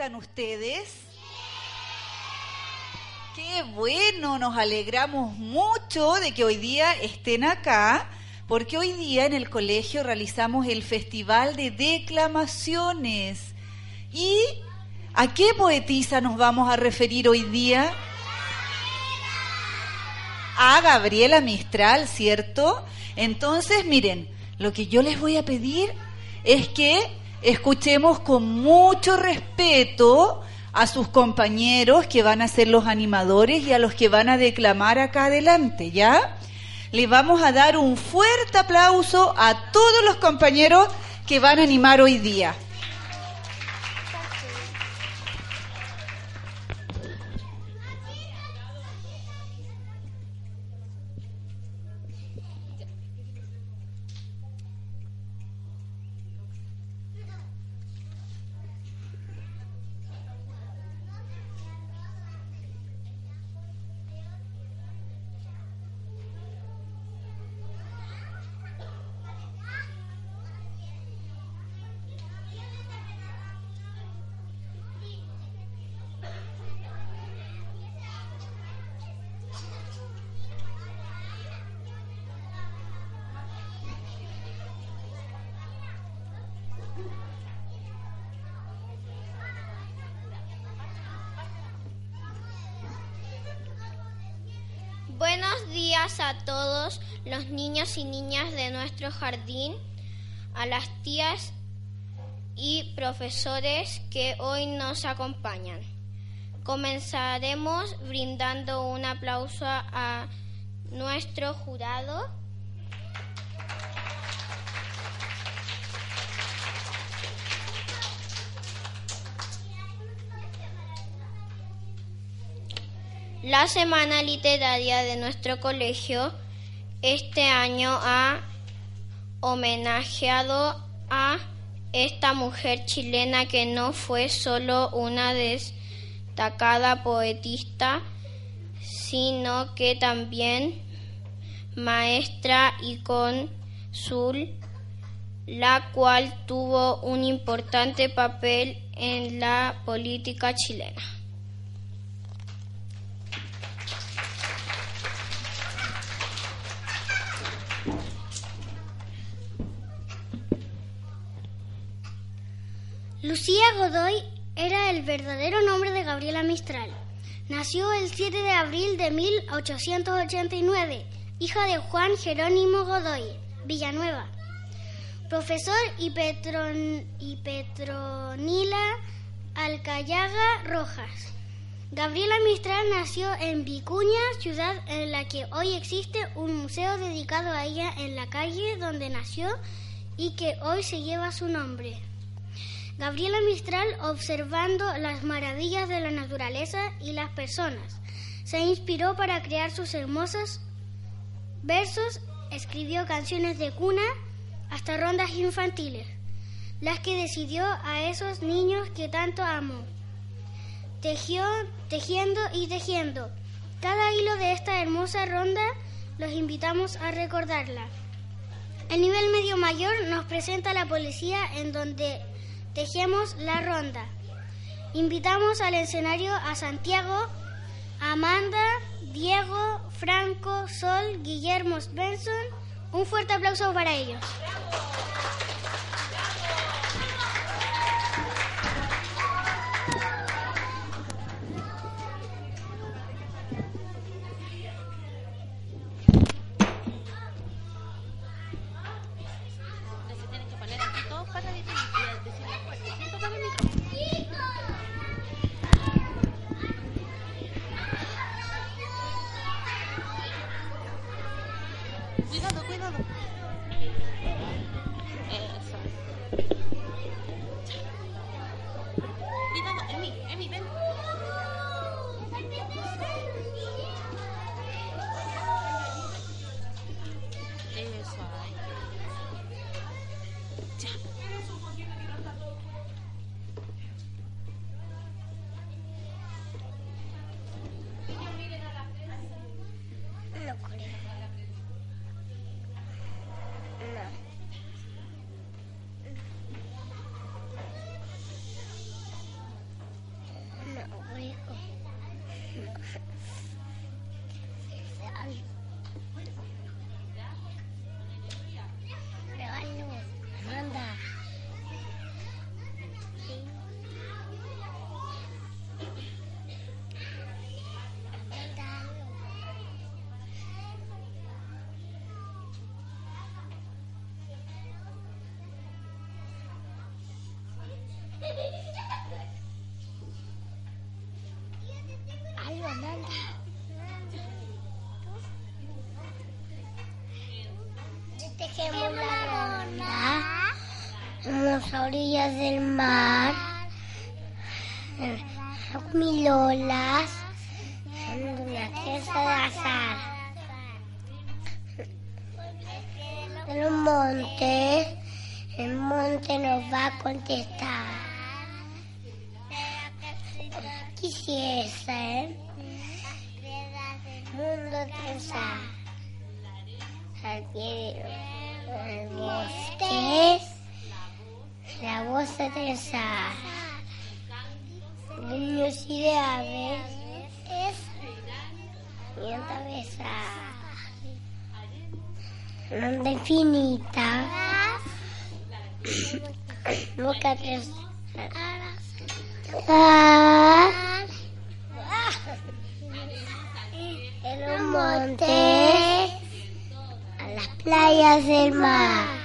Niños, niñas, ¿cómo están ustedes? Qué bueno, nos alegramos mucho de que hoy día estén acá, porque hoy día en el colegio realizamos el Festival de Declamaciones. ¿Y a qué poetisa nos vamos a referir hoy día? a Gabriela Mistral, ¿cierto? Entonces, miren, lo que yo les voy a pedir es que escuchemos con mucho respeto a sus compañeros que van a ser los animadores y a los que van a declamar acá adelante, ¿ya? Le vamos a dar un fuerte aplauso a todos los compañeros que van a animar hoy día. Días a todos los niños y niñas de nuestro jardín, a las tías y profesores que hoy nos acompañan. Comenzaremos brindando un aplauso a nuestro jurado. La Semana Literaria de nuestro colegio este año ha homenajeado a esta mujer chilena que no fue solo una destacada poetista, sino que también maestra y cónsul, la cual tuvo un importante papel en la política chilena. Lucía Godoy era el verdadero nombre de Gabriela Mistral. Nació el 7 de abril de 1889, hija de Juan Jerónimo Godoy, Villanueva, profesor y, y Petronila Alcayaga Rojas. Gabriela Mistral nació en Vicuña, ciudad en la que hoy existe un museo dedicado a ella en la calle donde nació y que hoy se lleva su nombre. Gabriela Mistral, observando las maravillas de la naturaleza y las personas, se inspiró para crear sus hermosos versos, escribió canciones de cuna hasta rondas infantiles, las que decidió a esos niños que tanto amó. Tejió, tejiendo y tejiendo. Cada hilo de esta hermosa ronda los invitamos a recordarla. El nivel medio mayor nos presenta la policía en donde Tejemos la ronda. Invitamos al escenario a Santiago, Amanda, Diego, Franco, Sol, Guillermo Benson. Un fuerte aplauso para ellos. Emi, Emi, ven. Las orillas del mar, en milolas, en una casa de azar. En un monte, el monte nos va a contestar. Quisiese, ¿eh? mundo pensar al pie del bosque, la voz de pensar, niños y de aves, y otra vez a onda infinita, boca tres. Ah, en un monte a las playas del mar.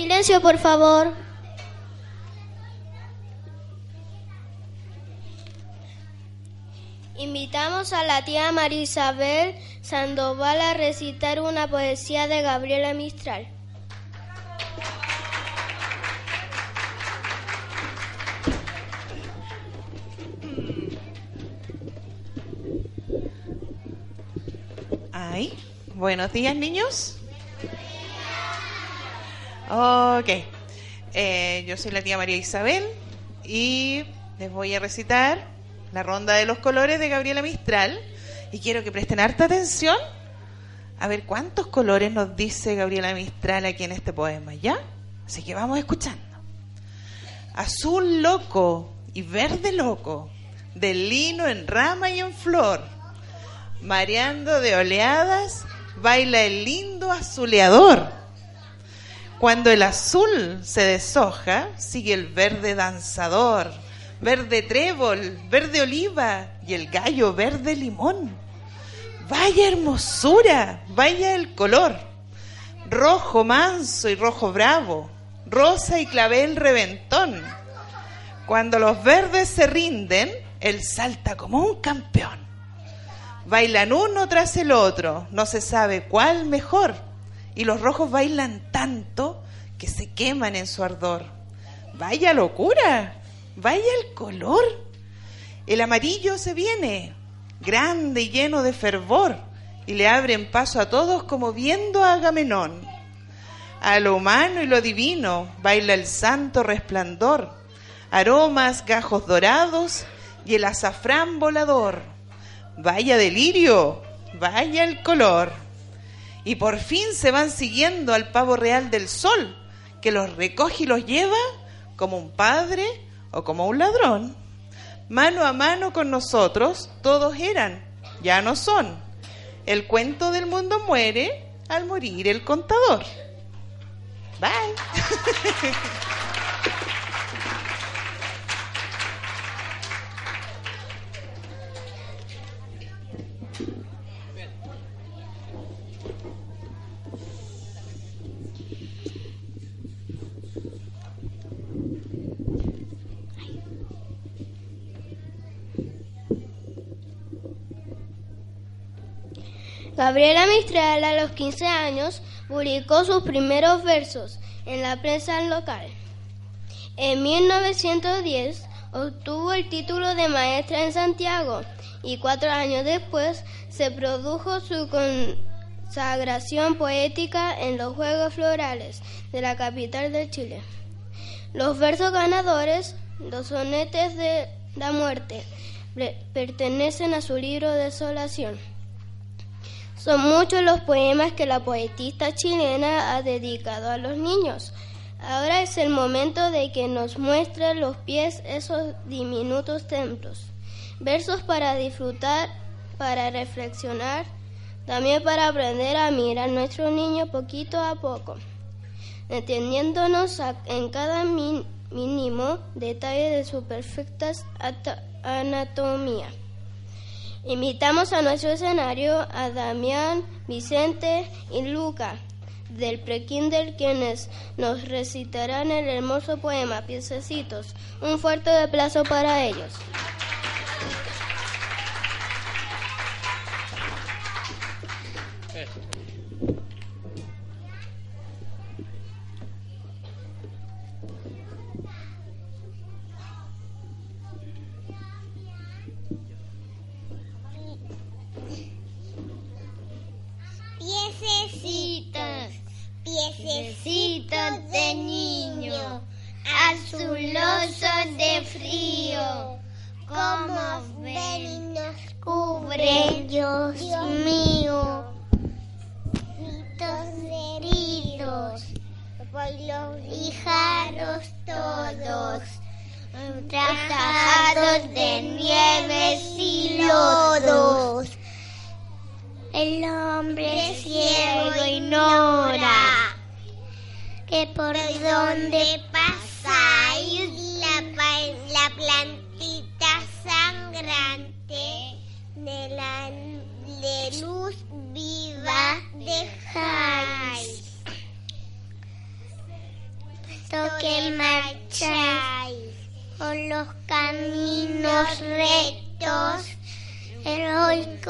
Silencio, por favor. Invitamos a la tía María Isabel Sandoval a recitar una poesía de Gabriela Mistral. Ay, buenos días niños. Ok, eh, yo soy la tía María Isabel y les voy a recitar la ronda de los colores de Gabriela Mistral y quiero que presten harta atención a ver cuántos colores nos dice Gabriela Mistral aquí en este poema, ¿ya? Así que vamos escuchando. Azul loco y verde loco, de lino en rama y en flor, mareando de oleadas, baila el lindo azuleador cuando el azul se deshoja, sigue el verde danzador, verde trébol, verde oliva y el gallo verde limón. Vaya hermosura, vaya el color. Rojo manso y rojo bravo, rosa y clavel reventón. Cuando los verdes se rinden, él salta como un campeón. Bailan uno tras el otro, no se sabe cuál mejor y los rojos bailan tanto que se queman en su ardor. Vaya locura, vaya el color. El amarillo se viene, grande y lleno de fervor, y le abren paso a todos como viendo a Agamenón. A lo humano y lo divino baila el santo resplandor, aromas, gajos dorados y el azafrán volador. Vaya delirio, vaya el color. Y por fin se van siguiendo al pavo real del sol, que los recoge y los lleva como un padre o como un ladrón. Mano a mano con nosotros todos eran, ya no son. El cuento del mundo muere al morir el contador. Bye. Gabriela Mistral a los 15 años publicó sus primeros versos en la prensa local. En 1910 obtuvo el título de maestra en Santiago y cuatro años después se produjo su consagración poética en los Juegos Florales de la capital de Chile. Los versos ganadores, los sonetes de la muerte, pertenecen a su libro Desolación. Son muchos los poemas que la poetista chilena ha dedicado a los niños. Ahora es el momento de que nos muestre los pies esos diminutos templos. Versos para disfrutar, para reflexionar, también para aprender a mirar a nuestro niño poquito a poco, entendiéndonos en cada mínimo detalle de su perfecta anatomía. Invitamos a nuestro escenario a Damián, Vicente y Luca del Prekinder quienes nos recitarán el hermoso poema Piececitos. Un fuerte aplauso para ellos. Piececitos de niño, azulosos de frío, como ven y nos cubre, Dios mío. heridos, por los guijarros todos, trazados de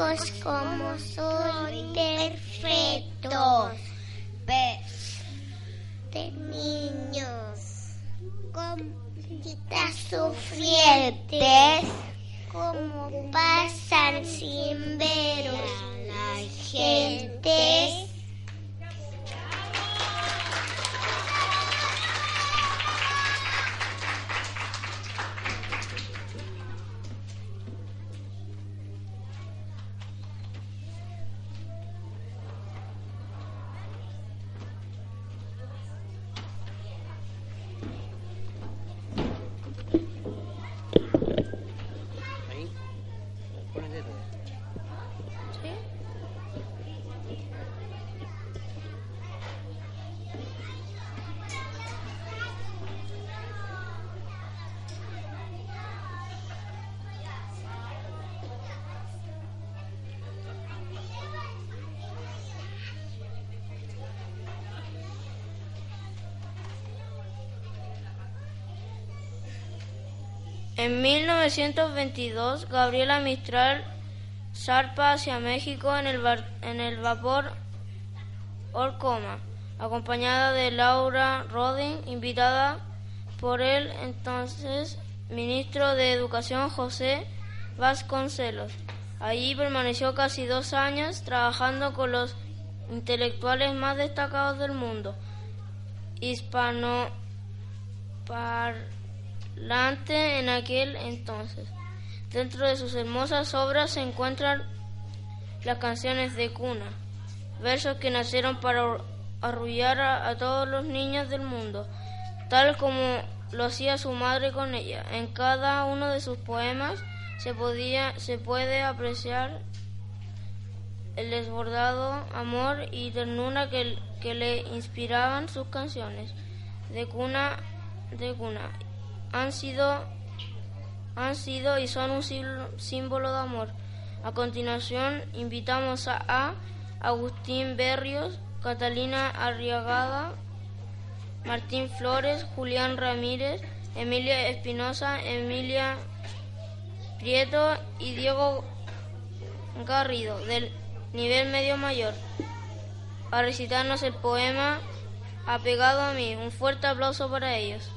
heroicos como soy perfectos de niños con sufrientes como pasan sin ver a la gente En 1922, Gabriela Mistral zarpa hacia México en el, en el vapor Orcoma, acompañada de Laura Rodin, invitada por el entonces ministro de Educación José Vasconcelos. Allí permaneció casi dos años trabajando con los intelectuales más destacados del mundo hispano Lante en aquel entonces. Dentro de sus hermosas obras se encuentran las canciones de cuna, versos que nacieron para arrullar a, a todos los niños del mundo, tal como lo hacía su madre con ella. En cada uno de sus poemas se, podía, se puede apreciar el desbordado amor y ternura que, que le inspiraban sus canciones de cuna, de cuna. Han sido, han sido y son un símbolo- de amor. A continuación invitamos a, a Agustín Berrios, Catalina Arriagada, Martín Flores, Julián Ramírez, Emilia Espinosa, Emilia Prieto y Diego Garrido del nivel medio mayor a recitarnos el poema Apegado a mí. Un fuerte aplauso para ellos.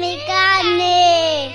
Todo de mi carne.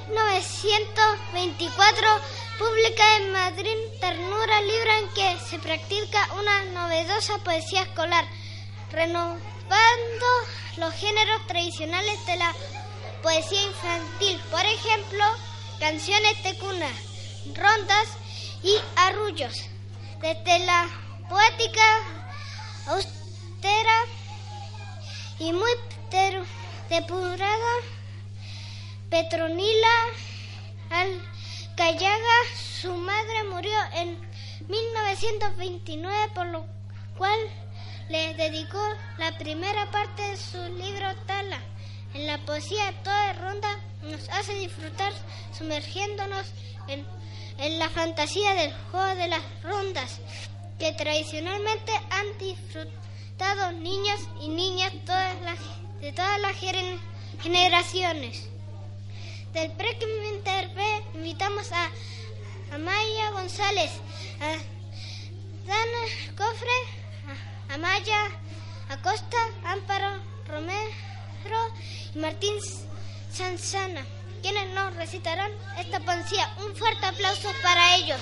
1924 publica en Madrid Ternura, libro en que se practica una novedosa poesía escolar, renovando los géneros tradicionales de la poesía infantil, por ejemplo, canciones de cuna, rondas y arrullos. Desde la poética austera y muy depurada, Petronila Alcayaga, su madre murió en 1929, por lo cual le dedicó la primera parte de su libro Tala. En la poesía toda ronda nos hace disfrutar sumergiéndonos en, en la fantasía del juego de las rondas que tradicionalmente han disfrutado niños y niñas de todas las generaciones. Del Premio Interve invitamos a Amaya González, a Dana Cofre, a Amaya Acosta, Amparo Romero y Martín Sanzana, quienes nos recitarán esta poesía. Un fuerte aplauso para ellos.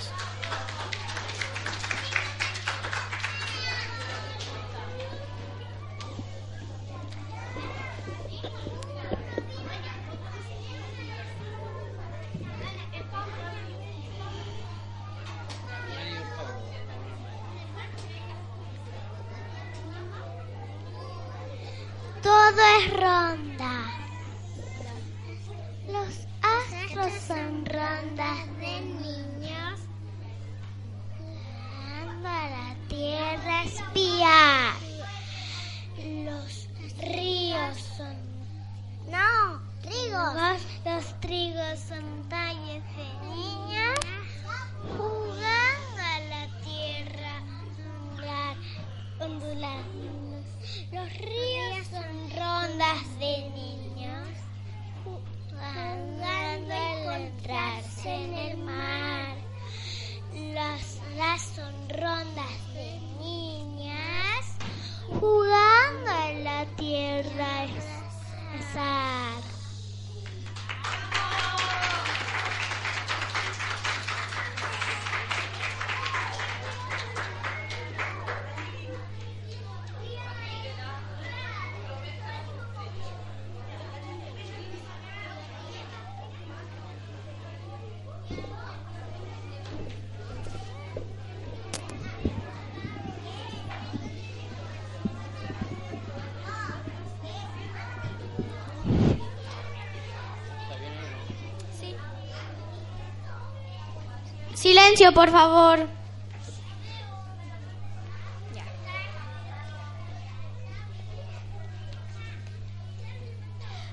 Silencio, por favor.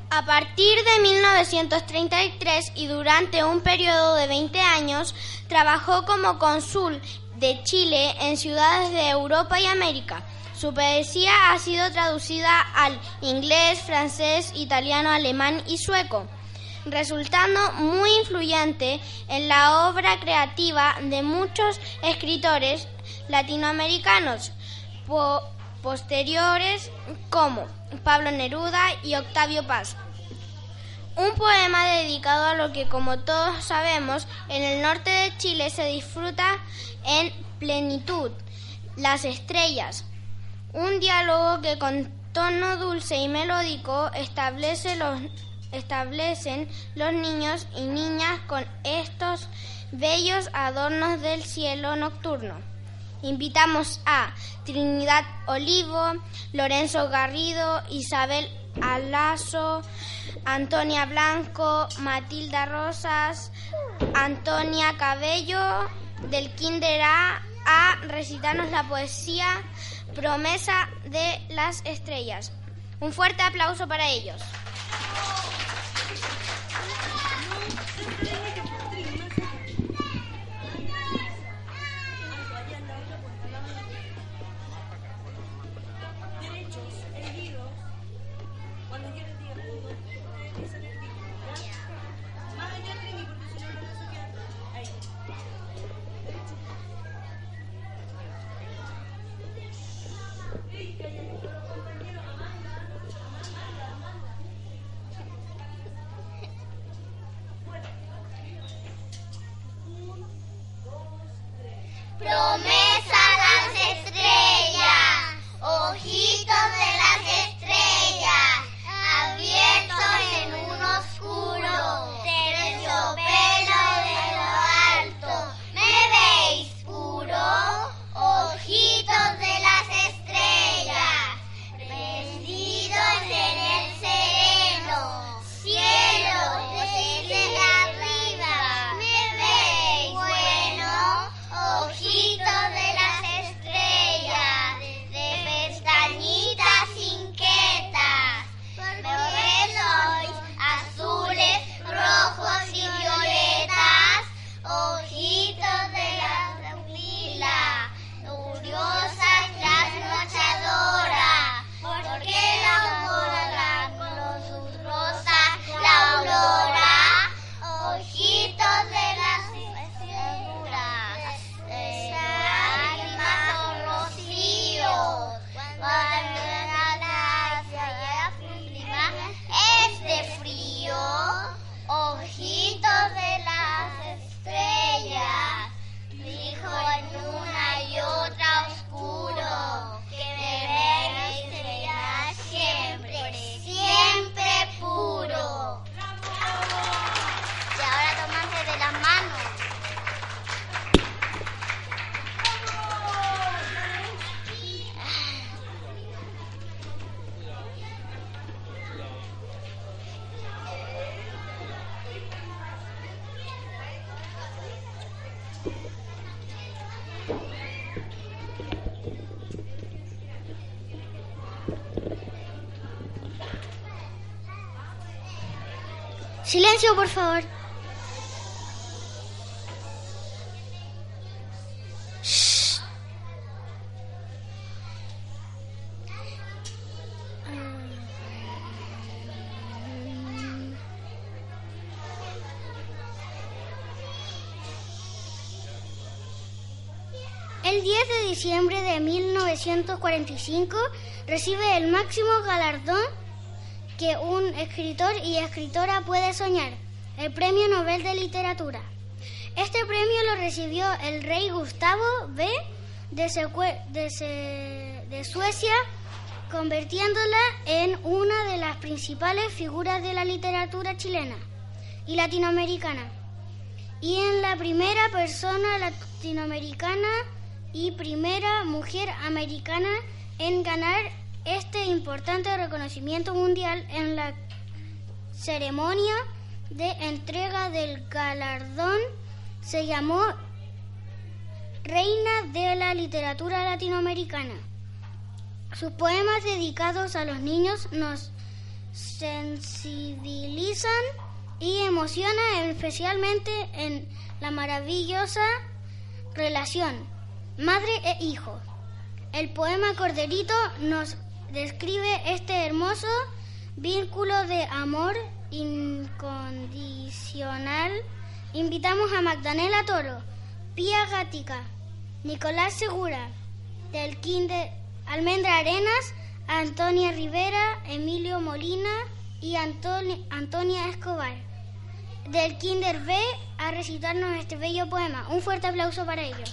A partir de 1933 y durante un periodo de 20 años, trabajó como cónsul de Chile en ciudades de Europa y América. Su poesía ha sido traducida al inglés, francés, italiano, alemán y sueco resultando muy influyente en la obra creativa de muchos escritores latinoamericanos posteriores como Pablo Neruda y Octavio Paz. Un poema dedicado a lo que, como todos sabemos, en el norte de Chile se disfruta en plenitud, las estrellas. Un diálogo que con tono dulce y melódico establece los establecen los niños y niñas con estos bellos adornos del cielo nocturno. Invitamos a Trinidad Olivo, Lorenzo Garrido, Isabel Alazo, Antonia Blanco, Matilda Rosas, Antonia Cabello del Kinder A a recitarnos la poesía Promesa de las Estrellas. Un fuerte aplauso para ellos. Thank you. Silencio, por favor. El 10 de diciembre de 1945 recibe el máximo galardón que un escritor y escritora puede soñar, el Premio Nobel de Literatura. Este premio lo recibió el rey Gustavo B de, de Suecia, convirtiéndola en una de las principales figuras de la literatura chilena y latinoamericana, y en la primera persona latinoamericana y primera mujer americana en ganar este importante reconocimiento mundial en la ceremonia de entrega del galardón se llamó Reina de la Literatura Latinoamericana. Sus poemas dedicados a los niños nos sensibilizan y emocionan especialmente en la maravillosa relación madre e hijo. El poema Corderito nos describe este hermoso vínculo de amor incondicional. Invitamos a Magdalena Toro, Pía Gatica, Nicolás Segura, del Kinder Almendra Arenas, Antonia Rivera, Emilio Molina y Antoni- Antonia Escobar, del Kinder B, a recitarnos este bello poema. Un fuerte aplauso para ellos.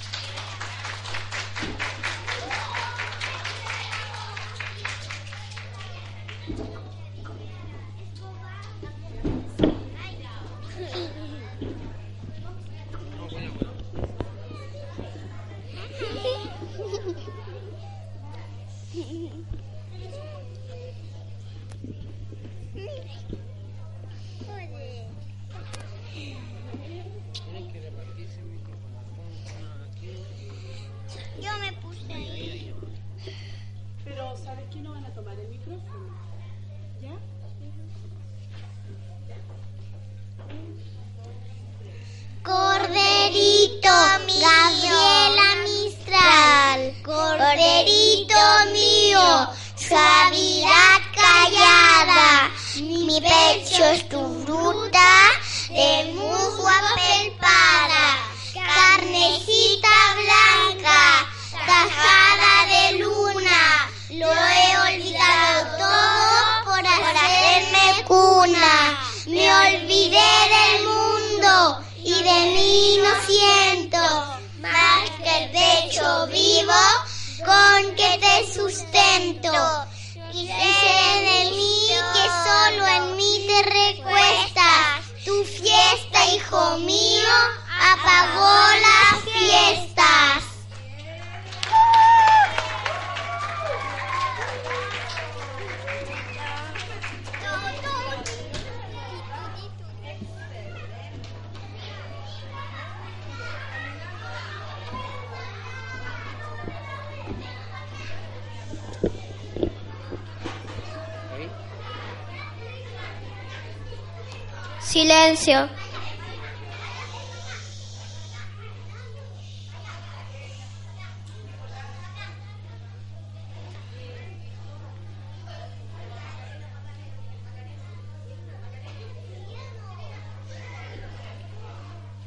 Suavidad callada, mi pecho es tu fruta, de musgo apelpada, carnecita blanca, tajada de luna, lo he olvidado todo por hacerme cuna, me olvidé del mundo y de mí no siento más que el pecho vivo con que te sustento. Te recuestas. Tu fiesta, hijo mío, apagó las fiestas. Silencio.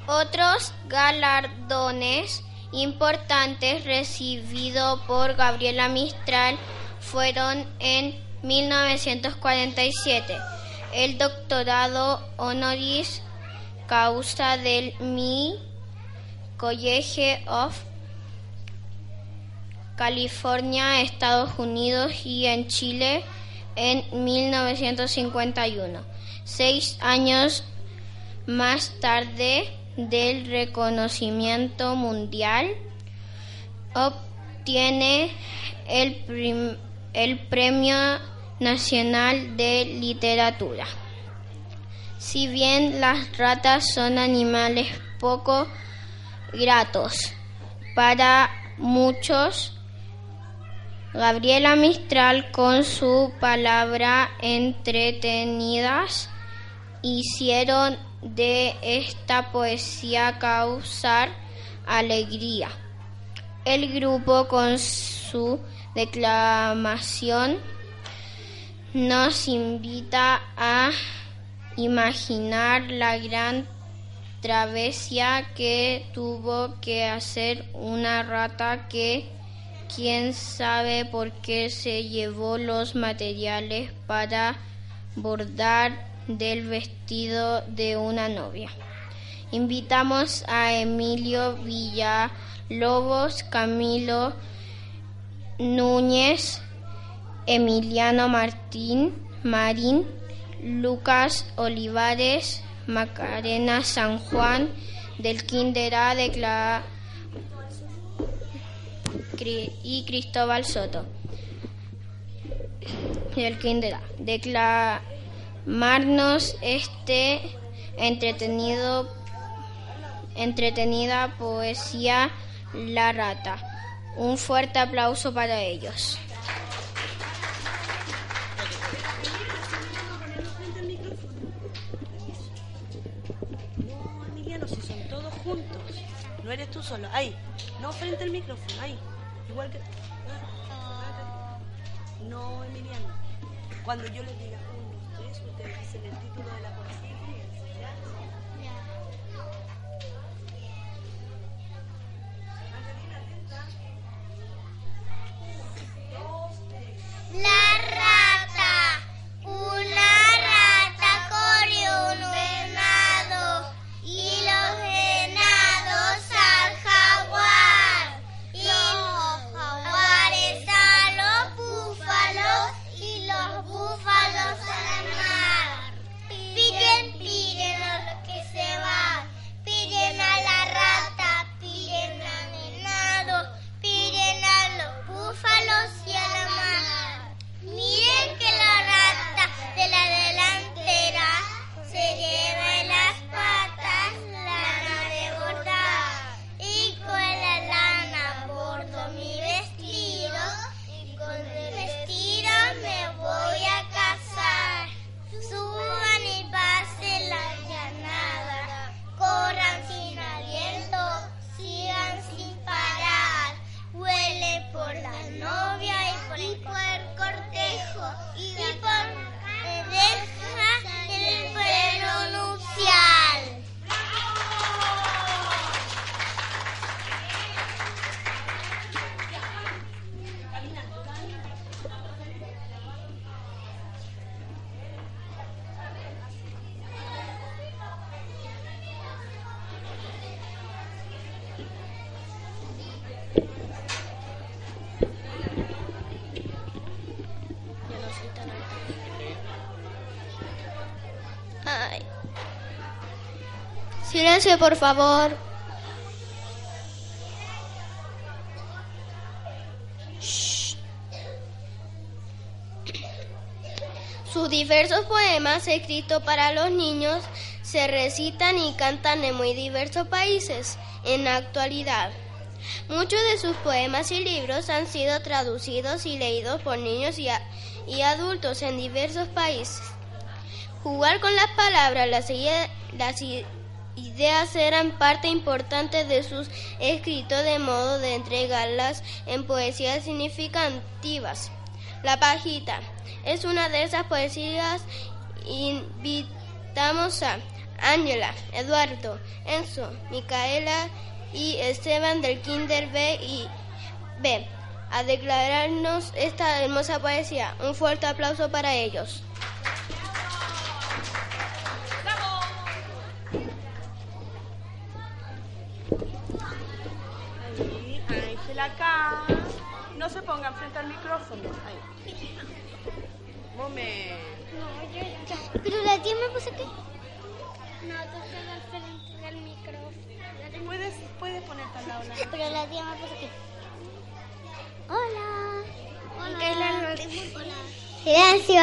Otros galardones importantes recibidos por Gabriela Mistral fueron en 1947 el doctorado honoris causa del Mi College of California, Estados Unidos y en Chile en 1951. Seis años más tarde del reconocimiento mundial, obtiene el, el Premio Nacional de Literatura. Si bien las ratas son animales poco gratos, para muchos. Gabriela Mistral con su palabra entretenidas hicieron de esta poesía causar alegría. El grupo con su declamación nos invita a imaginar la gran travesía que tuvo que hacer una rata que quién sabe por qué se llevó los materiales para bordar del vestido de una novia. Invitamos a Emilio Villalobos, Camilo Núñez, Emiliano Martín, Marín, Lucas Olivares, Macarena San Juan, del Quindera de Cla y Cristóbal Soto, del Quindera, declamarnos este entretenido, entretenida poesía La Rata. Un fuerte aplauso para ellos. No eres tú solo. Ahí. No frente al micrófono. Ahí. Igual que. No, Emiliano. Cuando yo les diga uno, tres, ustedes dicen el título de la poesía. Por favor. Sus diversos poemas escritos para los niños se recitan y cantan en muy diversos países en la actualidad. Muchos de sus poemas y libros han sido traducidos y leídos por niños y, adultos en diversos países. Jugar con las palabras, las, las ideas eran parte importante de sus escritos de modo de entregarlas en poesías significativas. La pajita es una de esas poesías. Invitamos a Ángela, Eduardo, Enzo, Micaela y Esteban del Kinder B y B a declararnos esta hermosa poesía. Un fuerte aplauso para ellos. Ahí, Ángela acá. No se pongan frente al micrófono. Ahí. Momento. Pero la tía me puso aquí. No, tú estás al frente del micrófono. ¿Puedes, puedes ponerte al lado. la- Pero la tía me puso aquí. Hola. Hola. Silencio.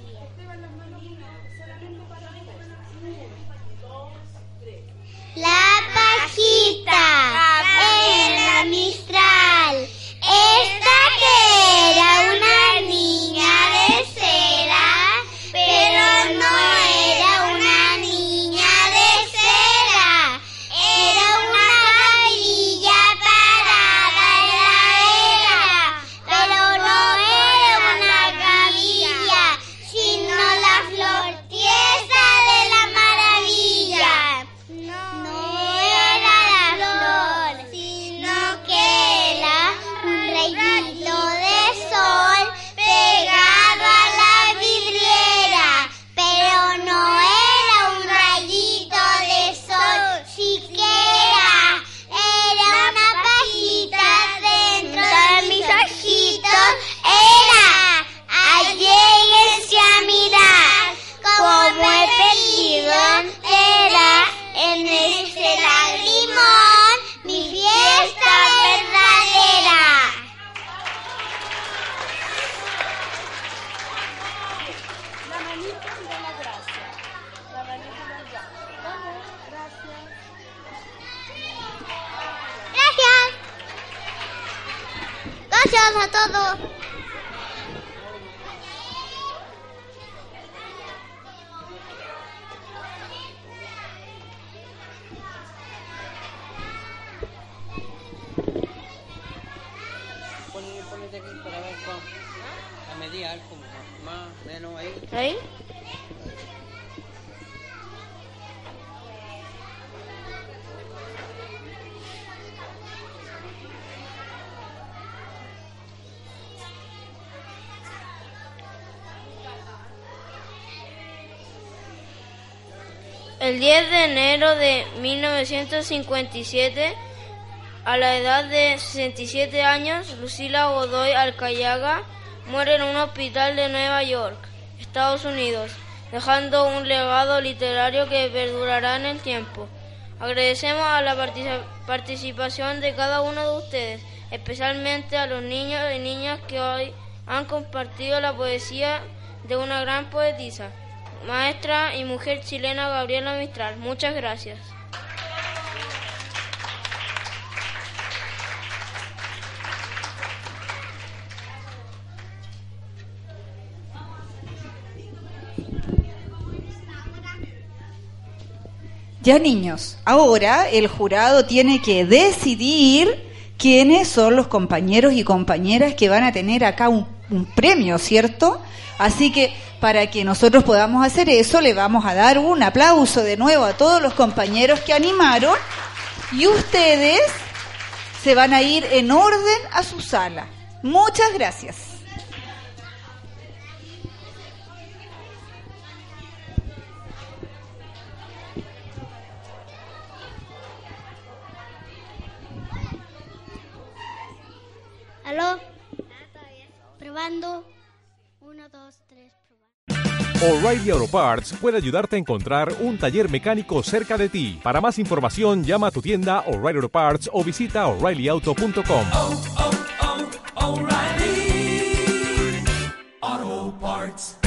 Gracias. Gracias. Gracias a todos. Ponete, ponete aquí para ver cómo. A medir algo más, más, menos ahí. ¿Ahí? El 10 de enero de 1957, a la edad de 67 años, Lucila Godoy Alcayaga muere en un hospital de Nueva York, Estados Unidos, dejando un legado literario que perdurará en el tiempo. Agradecemos a la partici- participación de cada uno de ustedes, especialmente a los niños y niñas que hoy han compartido la poesía de una gran poetisa, maestra y mujer chilena Gabriela Mistral. Muchas gracias. Ya niños, ahora el jurado tiene que decidir quiénes son los compañeros y compañeras que van a tener acá un, un premio, ¿cierto? Así que para que nosotros podamos hacer eso, le vamos a dar un aplauso de nuevo a todos los compañeros que animaron y ustedes se van a ir en orden a su sala. Muchas gracias. Probando. Uno, dos, tres, probando. O'Reilly Auto Parts puede ayudarte a encontrar un taller mecánico cerca de ti. Para más información, llama a tu tienda O'Reilly Auto Parts o visita oreillyauto.com. O'Reilly Auto Parts.